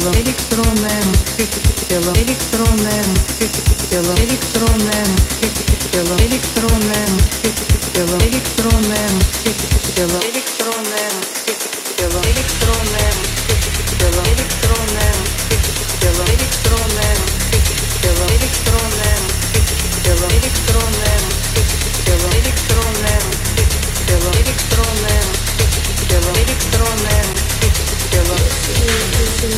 тело, электронное, тело, электронное, тело, электронное, тело, электронное, тело, электронное, тело, электронное, тело, электронное, тело, электронное, тело, электронное, тело, электронное, тело, электронное, тело, электронное, тело, электронное, тело, электронное, Out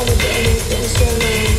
of the anything so long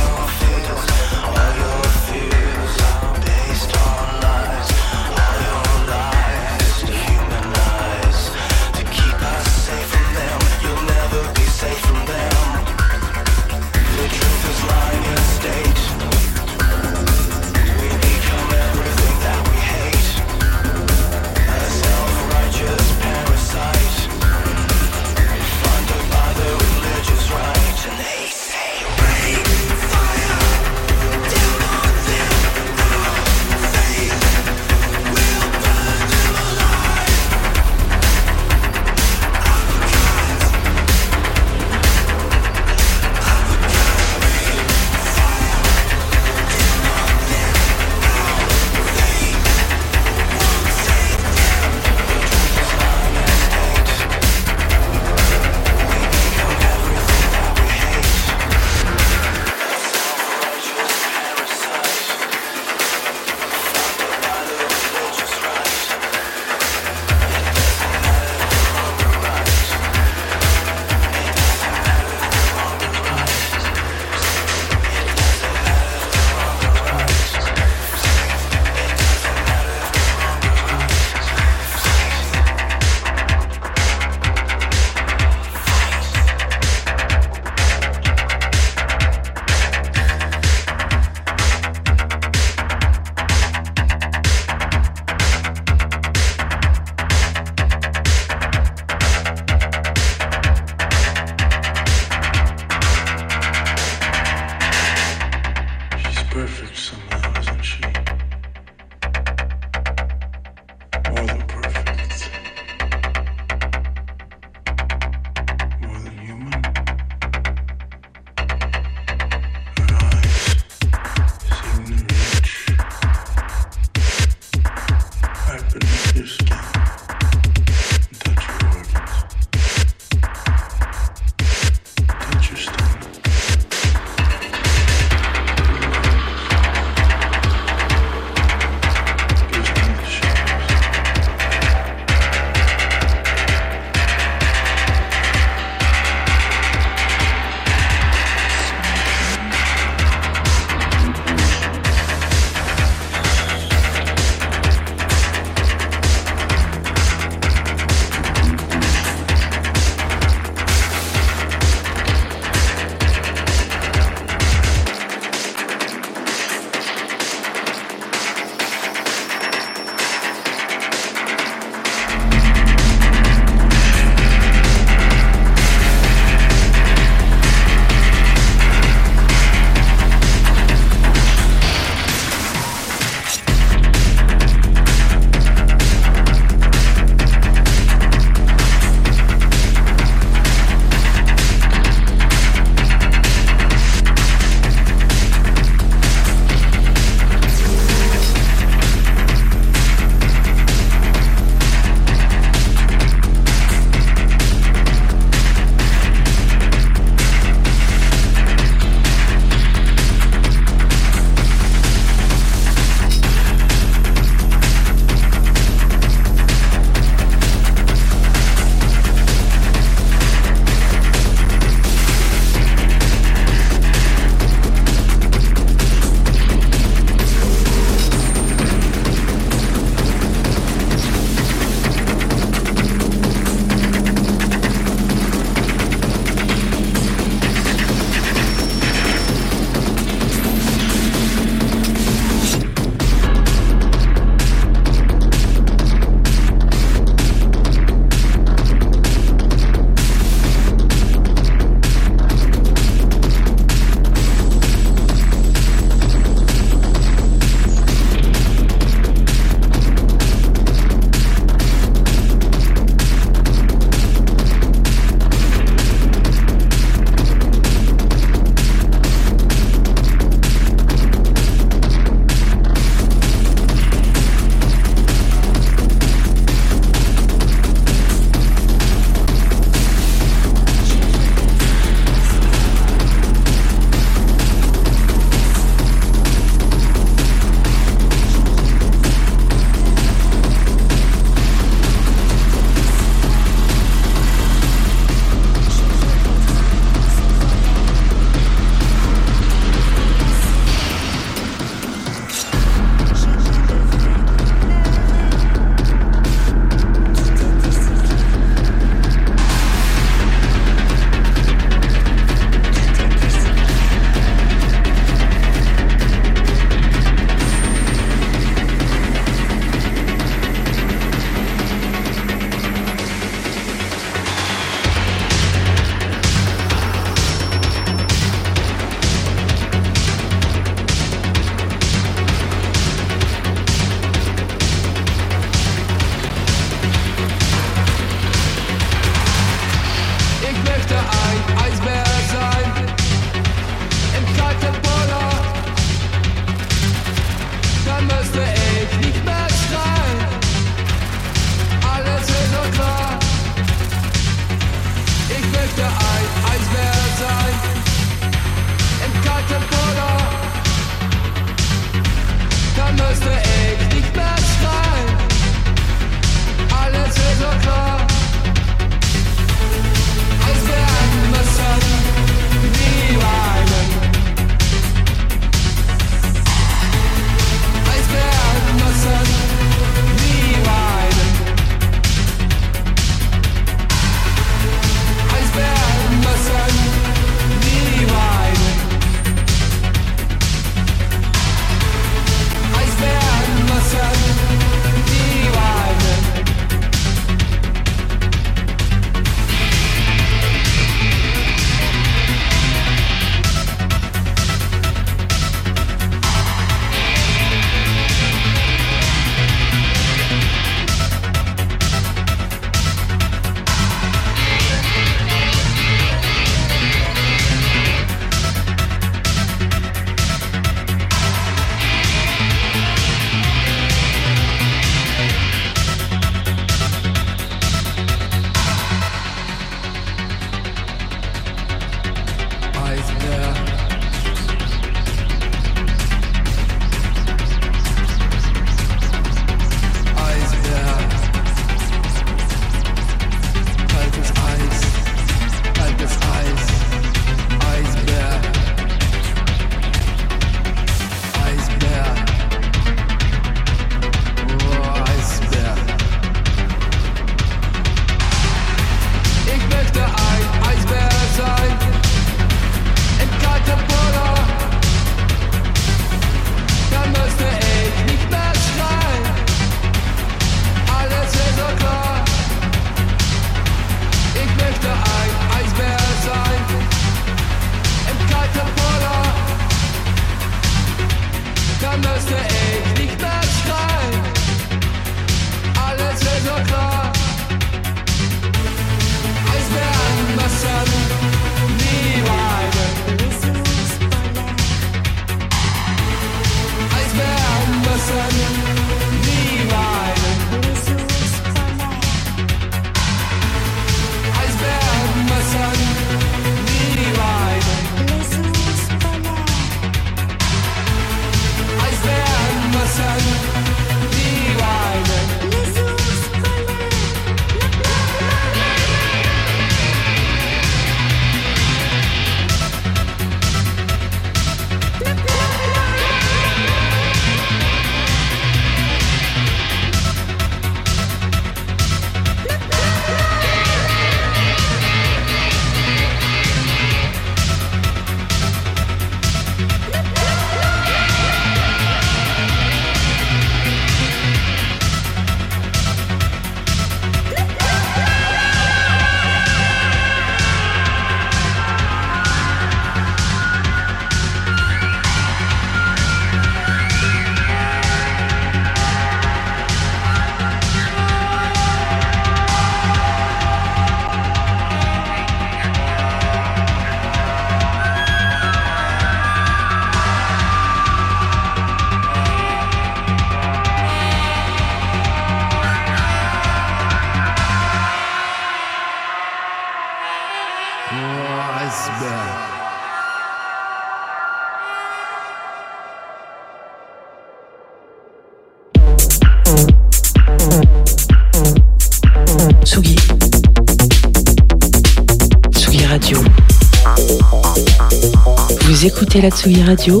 écoutez la Tsugi Radio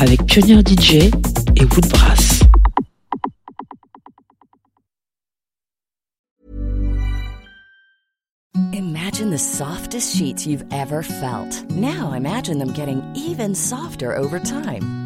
avec Pioneer DJ et Woodbrass. Imagine the softest sheets you've ever felt. Now imagine them getting even softer over time.